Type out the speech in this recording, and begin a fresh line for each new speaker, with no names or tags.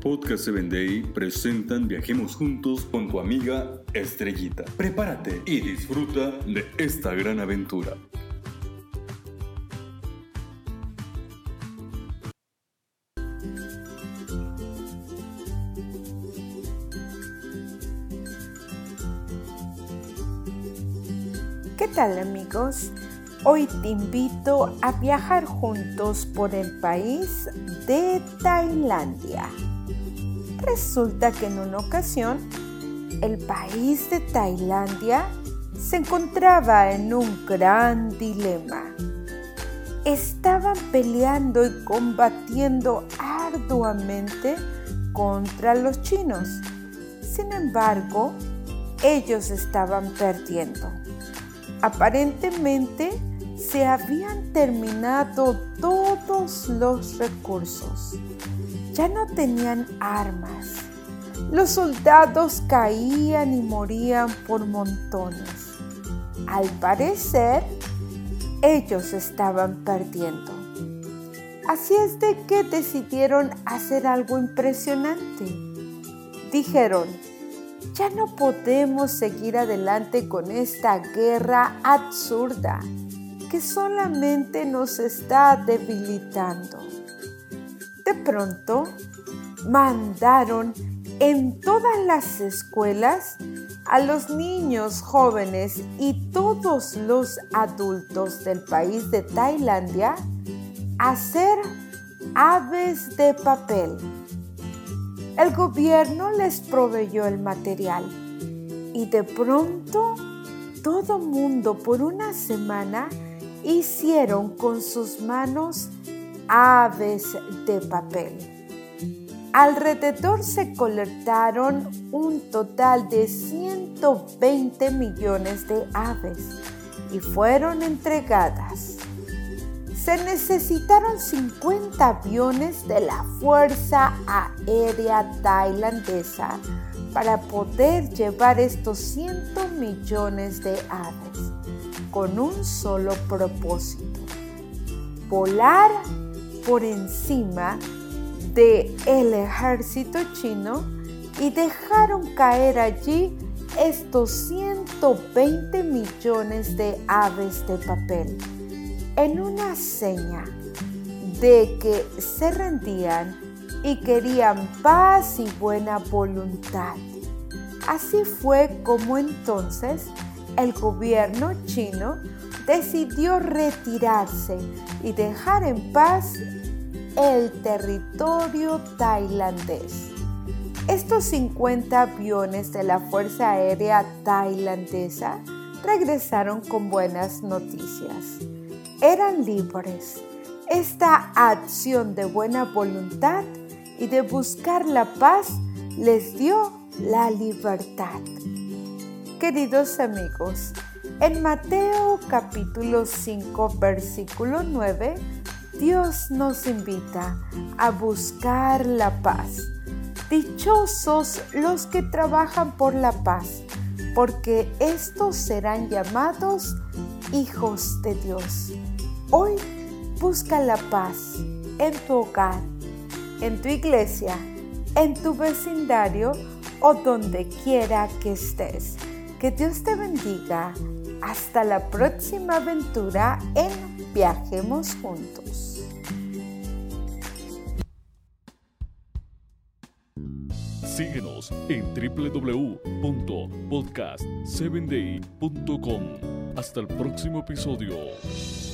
Podcast 7 Day presentan Viajemos Juntos con tu amiga Estrellita. Prepárate y disfruta de esta gran aventura.
¿Qué tal amigos? Hoy te invito a viajar juntos por el país de Tailandia. Resulta que en una ocasión el país de Tailandia se encontraba en un gran dilema. Estaban peleando y combatiendo arduamente contra los chinos. Sin embargo, ellos estaban perdiendo. Aparentemente, se habían terminado todos los recursos. Ya no tenían armas. Los soldados caían y morían por montones. Al parecer, ellos estaban perdiendo. Así es de que decidieron hacer algo impresionante. Dijeron, ya no podemos seguir adelante con esta guerra absurda que solamente nos está debilitando. De pronto, mandaron en todas las escuelas a los niños jóvenes y todos los adultos del país de Tailandia a hacer aves de papel. El gobierno les proveyó el material y de pronto todo mundo por una semana hicieron con sus manos aves de papel. Alrededor se colectaron un total de 120 millones de aves y fueron entregadas. Se necesitaron 50 aviones de la Fuerza Aérea Tailandesa para poder llevar estos 100 millones de aves con un solo propósito, volar por encima del el ejército chino y dejaron caer allí estos 120 millones de aves de papel en una seña de que se rendían y querían paz y buena voluntad. Así fue como entonces el gobierno chino decidió retirarse y dejar en paz el territorio tailandés. Estos 50 aviones de la Fuerza Aérea Tailandesa regresaron con buenas noticias. Eran libres. Esta acción de buena voluntad y de buscar la paz les dio la libertad. Queridos amigos, en Mateo capítulo 5 versículo 9, Dios nos invita a buscar la paz. Dichosos los que trabajan por la paz, porque estos serán llamados hijos de Dios. Hoy busca la paz en tu hogar, en tu iglesia, en tu vecindario o donde quiera que estés. Que Dios te bendiga. Hasta la próxima aventura en Viajemos Juntos.
Síguenos en www.podcast7day.com. Hasta el próximo episodio.